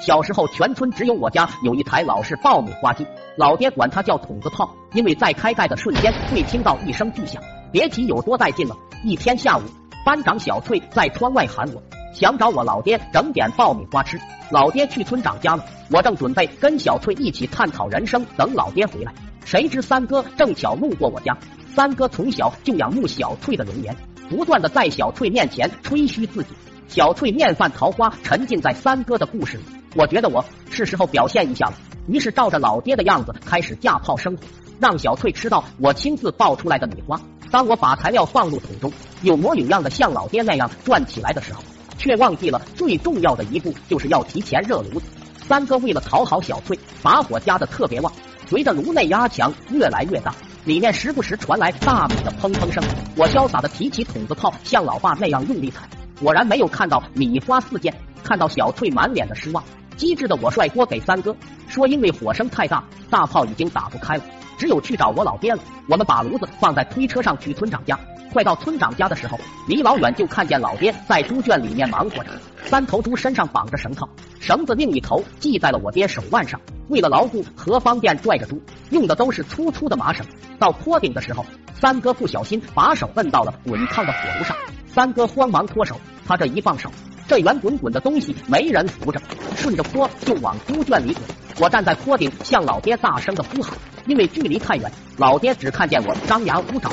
小时候全村只有我家有一台老式爆米花机，老爹管它叫筒子炮，因为在开盖的瞬间会听到一声巨响，别提有多带劲了。一天下午，班长小翠在窗外喊我，想找我老爹整点爆米花吃。老爹去村长家了，我正准备跟小翠一起探讨人生，等老爹回来，谁知三哥正巧路过我家。三哥从小就仰慕小翠的容颜，不断的在小翠面前吹嘘自己。小翠面泛桃花，沉浸在三哥的故事里。我觉得我是时候表现一下了，于是照着老爹的样子开始架炮生火，让小翠吃到我亲自爆出来的米花。当我把材料放入桶中，有模有样的像老爹那样转起来的时候，却忘记了最重要的一步，就是要提前热炉子。三哥为了讨好小翠，把火加的特别旺，随着炉内压强越来越大，里面时不时传来大米的砰砰声。我潇洒的提起筒子炮，像老爸那样用力踩，果然没有看到米花四溅。看到小翠满脸的失望。机智的我甩锅给三哥，说因为火声太大，大炮已经打不开了，只有去找我老爹了。我们把炉子放在推车上去村长家。快到村长家的时候，离老远就看见老爹在猪圈里面忙活着。三头猪身上绑着绳套，绳子另一头系在了我爹手腕上，为了牢固和方便拽着猪，用的都是粗粗的麻绳。到坡顶的时候，三哥不小心把手摁到了滚烫的火炉上，三哥慌忙脱手，他这一放手。这圆滚滚的东西没人扶着，顺着坡就往猪圈里滚。我站在坡顶向老爹大声的呼喊，因为距离太远，老爹只看见我张牙舞爪，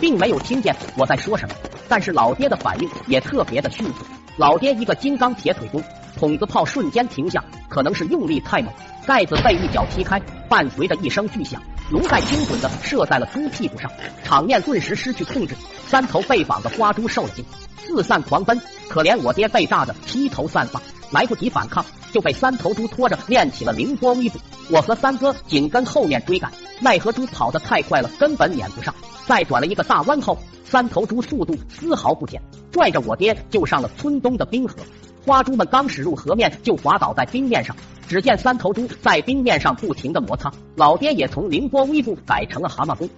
并没有听见我在说什么。但是老爹的反应也特别的迅速，老爹一个金刚铁腿功，筒子炮瞬间停下，可能是用力太猛，盖子被一脚踢开，伴随着一声巨响，龙盖精准的射在了猪屁股上，场面顿时失去控制，三头被绑的花猪受了惊。四散狂奔，可怜我爹被炸得披头散发，来不及反抗，就被三头猪拖着练起了凌波微步。我和三哥紧跟后面追赶，奈何猪跑得太快了，根本撵不上。再转了一个大弯后，三头猪速度丝毫不减，拽着我爹就上了村东的冰河。花猪们刚驶入河面，就滑倒在冰面上。只见三头猪在冰面上不停的摩擦，老爹也从凌波微步改成了蛤蟆功。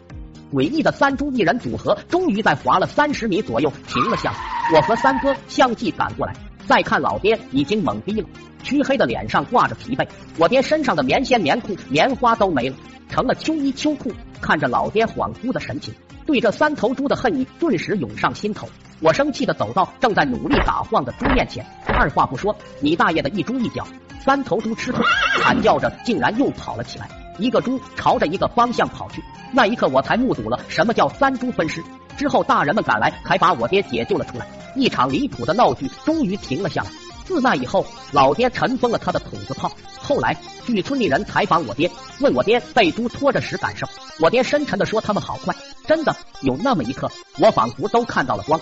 诡异的三猪一人组合，终于在滑了三十米左右停了下来。我和三哥相继赶过来，再看老爹已经懵逼了，黢黑的脸上挂着疲惫。我爹身上的棉线、棉裤、棉花都没了，成了秋衣秋裤。看着老爹恍惚的神情，对这三头猪的恨意顿时涌上心头。我生气的走到正在努力打晃的猪面前，二话不说，你大爷的一猪一脚！三头猪吃痛，惨叫着，竟然又跑了起来。一个猪朝着一个方向跑去，那一刻我才目睹了什么叫三猪分尸。之后大人们赶来，才把我爹解救了出来，一场离谱的闹剧终于停了下来。自那以后，老爹尘封了他的筒子炮。后来，据村里人采访我爹，问我爹被猪拖着时感受，我爹深沉的说：“他们好快。”真的，有那么一刻，我仿佛都看到了光。